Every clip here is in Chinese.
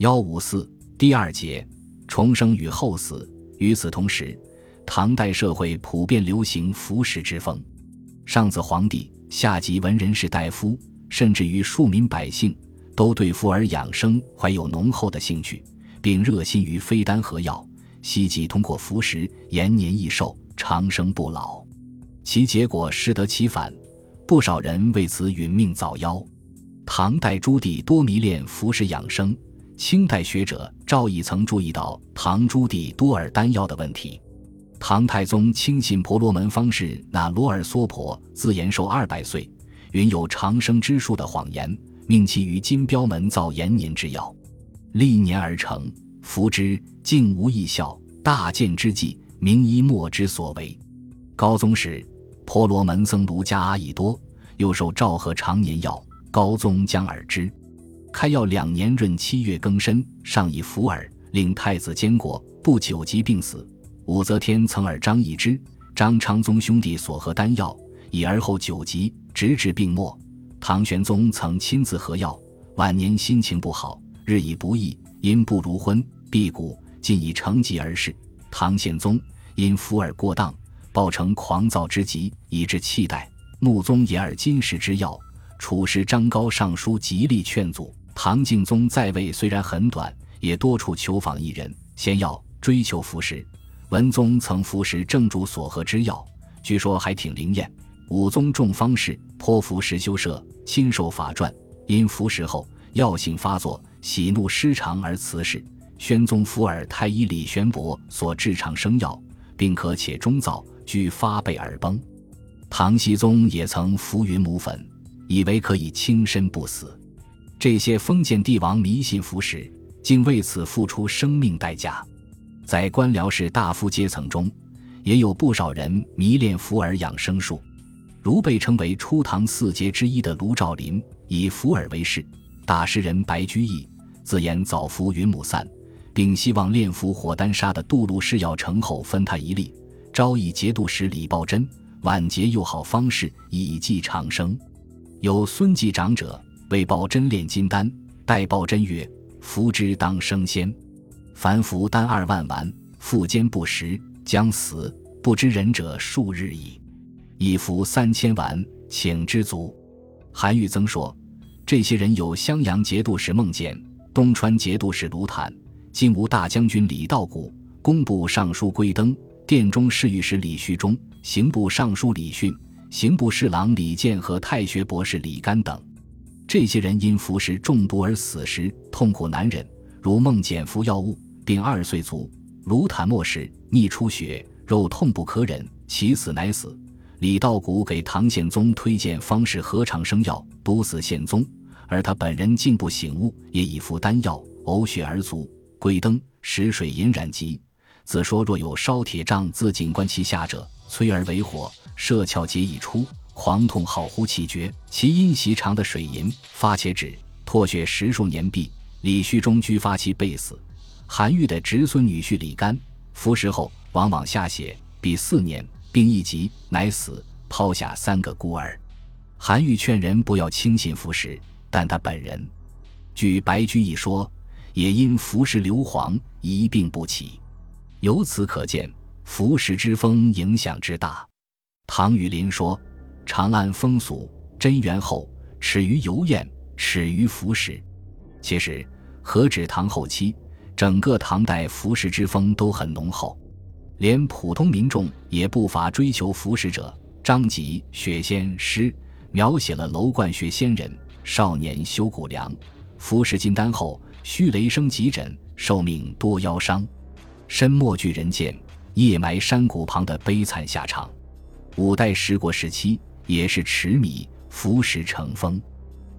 幺五四第二节重生与后死。与此同时，唐代社会普遍流行服食之风，上自皇帝，下及文人士大夫，甚至于庶民百姓，都对服而养生怀有浓厚的兴趣，并热心于非丹和药，希冀通过服食延年益寿、长生不老。其结果适得其反，不少人为此殒命早夭。唐代朱棣多迷恋服食养生。清代学者赵翼曾注意到唐朱棣多尔丹药的问题。唐太宗轻信婆罗门方士那罗尔娑婆自延寿二百岁，云有长生之术的谎言，命其于金标门造延年之药，历年而成，服之竟无异效，大见之际，名医莫之所为。高宗时，婆罗门僧卢迦阿逸多又受诏贺长年药，高宗将而之。开药两年闰七月庚申，上以服耳，令太子监国，不久即病死。武则天曾耳张易之、张昌宗兄弟所合丹药，以而后久疾，直至病没。唐玄宗曾亲自喝药，晚年心情不好，日益不易，因不如昏辟谷，竟以成疾而逝。唐宪宗因服耳过当，暴成狂躁之极，以致气怠。穆宗也耳金石之药，处时张高上书极力劝阻。唐敬宗在位虽然很短，也多处求访异人，先要追求服食。文宗曾服食正主所喝之药，据说还挺灵验。武宗重方士，颇服食修舍，亲受法传。因服食后药性发作，喜怒失常而辞世。宣宗福尔太医李玄伯所制长生药，并可且中燥，居发背而崩。唐僖宗也曾服云母粉，以为可以轻身不死。这些封建帝王迷信服食，竟为此付出生命代价。在官僚士大夫阶层中，也有不少人迷恋服耳养生术，如被称为初唐四杰之一的卢照邻，以服耳为事；大诗人白居易自言早服云母散，并希望炼服火丹砂的杜路施药成后分他一粒。朝以节度使李抱真晚节又好方士以济长生。有孙继长者。为抱真炼金丹，待抱真曰：“服之当升仙。凡服丹二万丸，腹坚不食，将死不知人者数日矣。已服三千丸，请知足。”韩愈曾说：“这些人有襄阳节度使孟简、东川节度使卢坦、金吾大将军李道古、工部尚书归登、殿中侍御史李旭中、刑部尚书李训、刑部侍郎李健和太学博士李干等。”这些人因服食中毒而死时痛苦难忍，如孟简服药物病二岁卒，卢坦末时逆出血，肉痛不可忍，其死乃死。李道古给唐宪宗推荐方士何长生药，毒死宪宗，而他本人竟不醒悟，也已服丹药，呕血而卒。归灯食水饮染疾，子说若有烧铁杖自警官其下者，催而为火，射窍皆已出。狂痛好呼气绝，其因袭长的水银发且止，脱血十数年毕。李旭中居发其被死。韩愈的侄孙女婿李干服食后往往下血，比四年病一急，乃死，抛下三个孤儿。韩愈劝人不要轻信服食，但他本人据白居易说，也因服食硫磺一病不起。由此可见，服食之风影响之大。唐雨林说。长安风俗，贞元后始于游宴，始于服食。其实，何止唐后期，整个唐代服食之风都很浓厚，连普通民众也不乏追求服食者。张籍《雪仙》诗描写了楼观学仙人少年修谷梁，服食金丹后，须雷声急诊，寿命多腰伤，身没巨人剑，夜埋山谷旁的悲惨下场。五代十国时期。也是持米服食成风，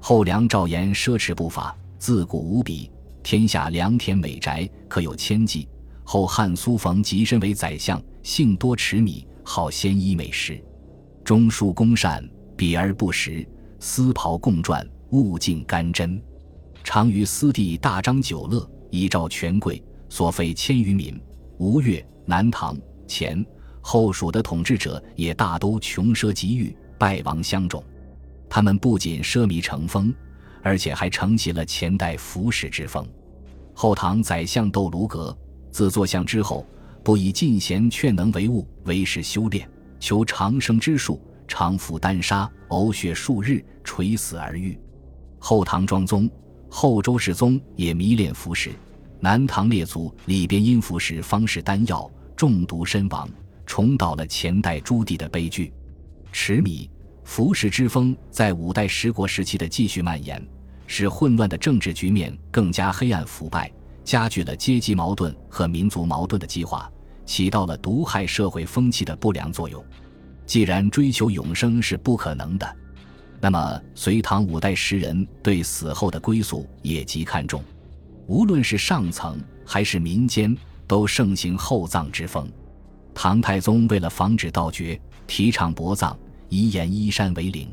后梁赵岩奢侈不法，自古无比，天下良田美宅可有千计。后汉苏冯谪身为宰相，性多持米，好鲜衣美食，中书公善，比而不食，丝袍共撰，物尽干针，常于私地大张酒乐，以召权贵，所费千余民。吴越、南唐、前后蜀的统治者也大都穷奢极欲。败亡相种，他们不仅奢靡成风，而且还承袭了前代服食之风。后唐宰相窦卢阁自坐相之后，不以进贤劝能为务，为是修炼，求长生之术，常服丹砂，呕血数日，垂死而愈。后唐庄宗、后周世宗也迷恋服食。南唐列祖李边因服食方士丹药中毒身亡，重蹈了前代朱棣的悲剧。持米服食之风在五代十国时期的继续蔓延。使混乱的政治局面更加黑暗腐败，加剧了阶级矛盾和民族矛盾的激化，起到了毒害社会风气的不良作用。既然追求永生是不可能的，那么隋唐五代时人对死后的归宿也极看重，无论是上层还是民间，都盛行厚葬之风。唐太宗为了防止盗掘，提倡薄葬，以掩衣山为陵。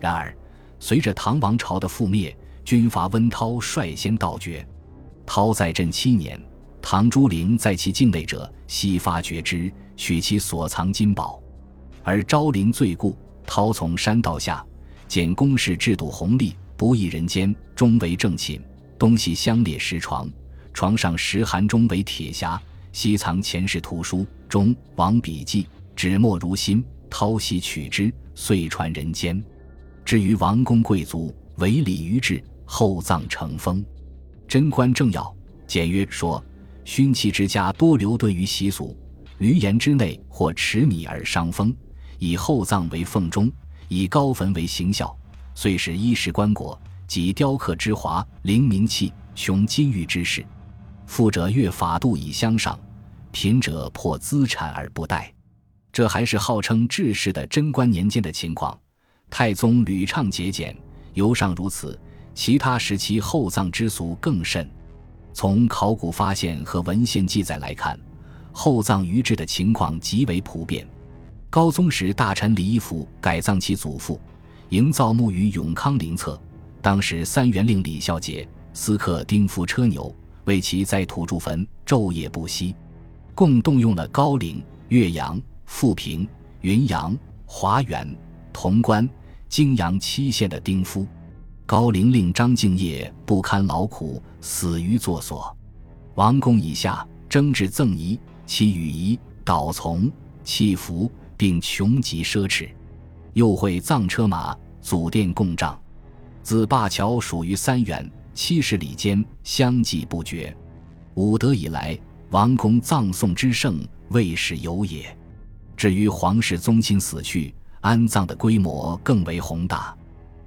然而。随着唐王朝的覆灭，军阀温韬率先盗掘。韬在镇七年，唐朱陵在其境内者悉发掘之，取其所藏金宝。而昭陵罪故，韬从山道下，见宫室制度宏丽，不异人间，中为正寝，东西相列石床，床上石函中为铁匣，西藏前世图书，中王笔记，纸墨如新。韬悉取之，遂传人间。至于王公贵族，唯礼于制，厚葬成风。贞观政要简约说：勋戚之家多留顿于习俗，闾阎之内或持米而伤风，以厚葬为奉钟，以高坟为行孝。遂使衣食棺椁及雕刻之华，灵明器穷金玉之事。富者越法度以相上，贫者破资产而不贷。这还是号称治世的贞观年间的情况。太宗屡倡节俭，尤尚如此。其他时期厚葬之俗更甚。从考古发现和文献记载来看，厚葬于制的情况极为普遍。高宗时，大臣李义府改葬其祖父，营造墓于永康陵侧。当时三元令李孝杰私刻丁夫车牛，为其在土筑坟，昼夜不息，共动用了高陵、岳阳、富平、云阳、华源、潼关。泾阳七县的丁夫，高陵令张敬业不堪劳苦，死于坐所。王公以下争执赠仪，其羽仪导从弃服，并穷极奢侈，又会葬车马，祖殿供帐。自灞桥属于三元七十里间，相继不绝。武德以来，王公葬送之盛，未始有也。至于皇室宗亲死去。安葬的规模更为宏大。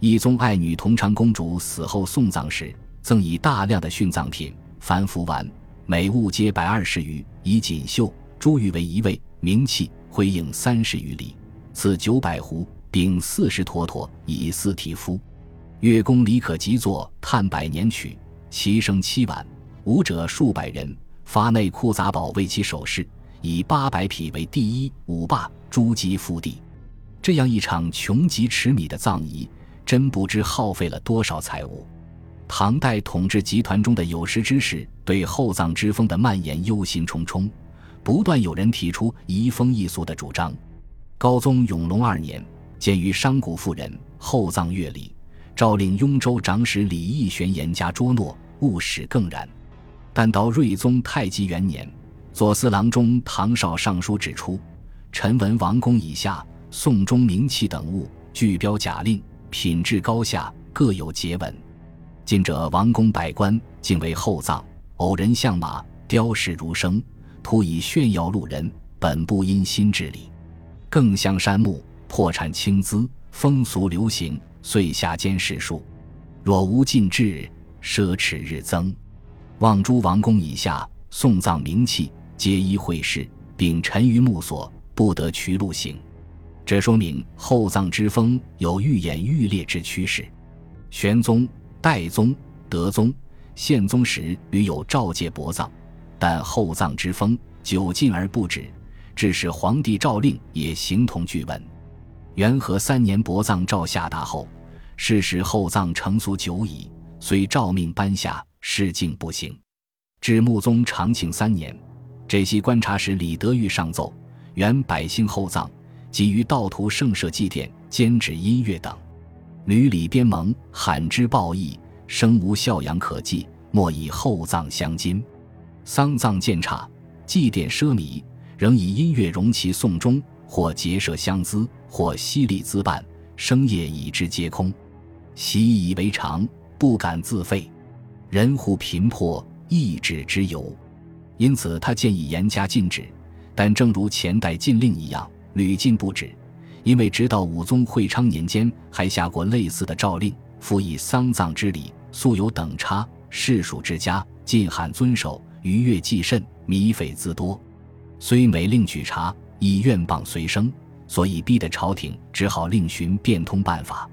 懿宗爱女同昌公主死后送葬时，赠以大量的殉葬品，凡服丸，每物皆百二十余，以锦绣、珠玉为一位，名器、辉映三十余里，赐九百壶，并四十坨坨，以四体夫。乐宫李可即作《叹百年曲》，其声七晚，舞者数百人，发内库杂宝为其首饰，以八百匹为第一，五霸诸级复地。这样一场穷极尺米的葬仪，真不知耗费了多少财物。唐代统治集团中的有识之士对厚葬之风的蔓延忧心忡忡，不断有人提出移风易俗的主张。高宗永隆二年，鉴于商贾妇人厚葬乐礼，诏令雍州长史李义玄严加捉诺，勿使更然。但到睿宗太极元年，左司郎中唐绍上书指出：“臣闻王公以下。”宋中名器等物，具标假令，品质高下，各有节文。近者王公百官，竟为厚葬，偶人相马，雕饰如生，图以炫耀路人，本不因心治理。更相山木，破产轻资，风俗流行，遂下监视数。若无禁制，奢侈日增。望诸王公以下，送葬名器，皆依会试，并沉于墓所，不得渠路行。这说明厚葬之风有愈演愈烈之趋势。玄宗、代宗、德宗、宪宗时屡有诏戒薄葬，但厚葬之风久禁而不止，致使皇帝诏令也形同具文。元和三年薄葬诏下达后，事实厚葬成俗久矣，虽诏命颁下，事竟不行。至穆宗长庆三年，这些观察使李德裕上奏，原百姓厚葬。给予道徒圣社祭奠、监制音乐等，屡礼边盟，罕之报义，生无孝养可祭，莫以厚葬相金。丧葬渐差，祭奠奢靡，仍以音乐容其送终，或结社相资，或犀利资办，生业以之皆空，习以为常，不敢自废。人户贫破，易止之由。因此，他建议严加禁止。但正如前代禁令一样，屡禁不止。因为直到武宗会昌年间，还下过类似的诏令，复以丧葬之礼素有等差，世属之家禁罕遵守，逾越既甚，靡匪自多。虽每令举察，以怨谤随生，所以逼得朝廷只好另寻变通办法。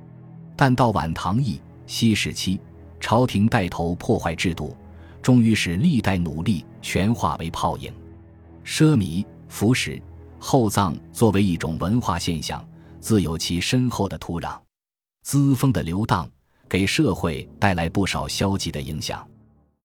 但到晚唐义熙时期，朝廷带头破坏制度，终于使历代努力全化为泡影。奢靡、腐蚀、厚葬作为一种文化现象，自有其深厚的土壤。资风的流荡，给社会带来不少消极的影响。